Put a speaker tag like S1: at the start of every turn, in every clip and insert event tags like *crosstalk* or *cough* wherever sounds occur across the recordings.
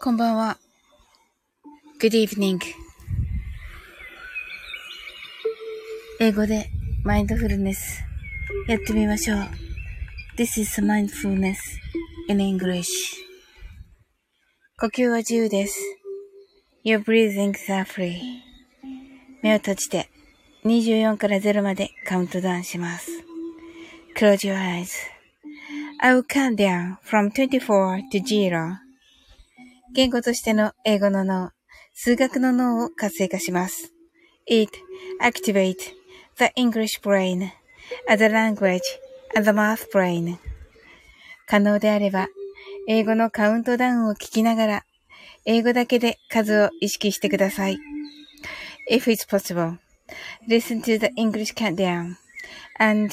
S1: こんばんは。Good evening. 英語でマインドフルネスやってみましょう。This is mindfulness in English. 呼吸は自由です。You're breathing safely. 目を閉じて24から0までカウントダウンします。Close your eyes. I will count down from 24 to 0. 言語としての英語の脳、数学の脳を活性化します。It activate the English brain as a language and the math brain. 可能であれば、英語のカウントダウンを聞きながら、英語だけで数を意識してください。If it's possible, listen to the English countdown and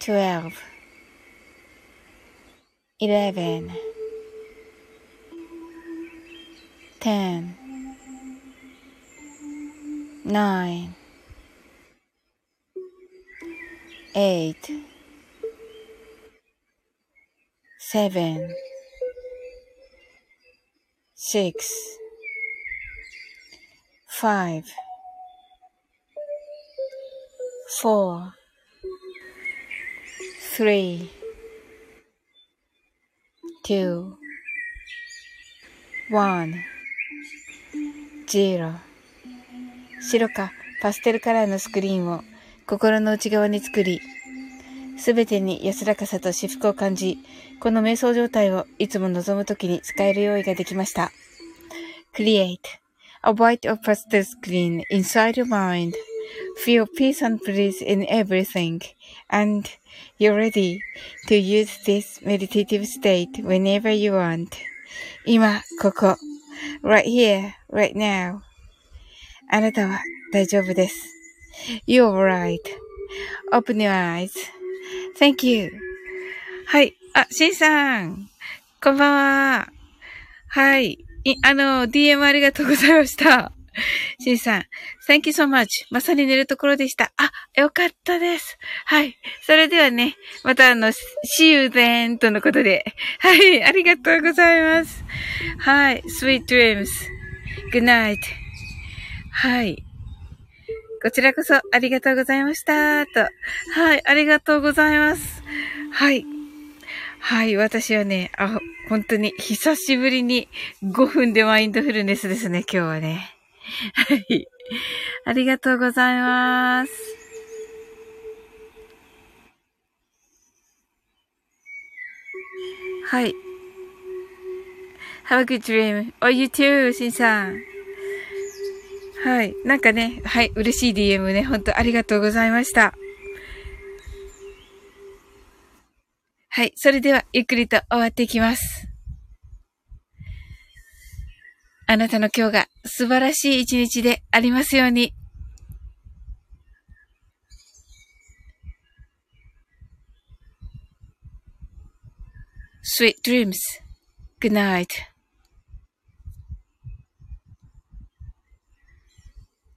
S1: twelve. Eleven, ten, nine, eight, seven, six, five, four, three, two, one, zero 白かパステルカラーのスクリーンを心の内側に作り、すべてに安らかさと至福を感じ、この瞑想状態をいつも望むときに使える用意ができました。Create a white or pastel screen inside your mind. Feel peace and bliss in everything. And you're ready to use this meditative state whenever you want. 今、ここ。right here, right now. あなたは大丈夫です。You're right.Open your eyes. Thank you. はい。あ、シンさん。こんばんは。はい。い、あの、DM ありがとうございました。 *laughs* シンさん、Thank you so much. まさに寝るところでした。あ、よかったです。はい。それではね、またあの、See you then とのことで。はい。ありがとうございます。はい。Sweet dreams. Good night. はい。こちらこそありがとうございました。と。はい。ありがとうございます。はい。はい。私はね、あ、本当に久しぶりに5分でマインドフルネスですね、今日はね。はい。ありがとうございます。はい。Have a good dream. Oh, you too, しんさん。はい。なんかね、はい。嬉しい DM ね。本当ありがとうございました。はい。それでは、ゆっくりと終わっていきます。あなたの今日が素晴らしい一日でありますように。Sweet dreams. Good night.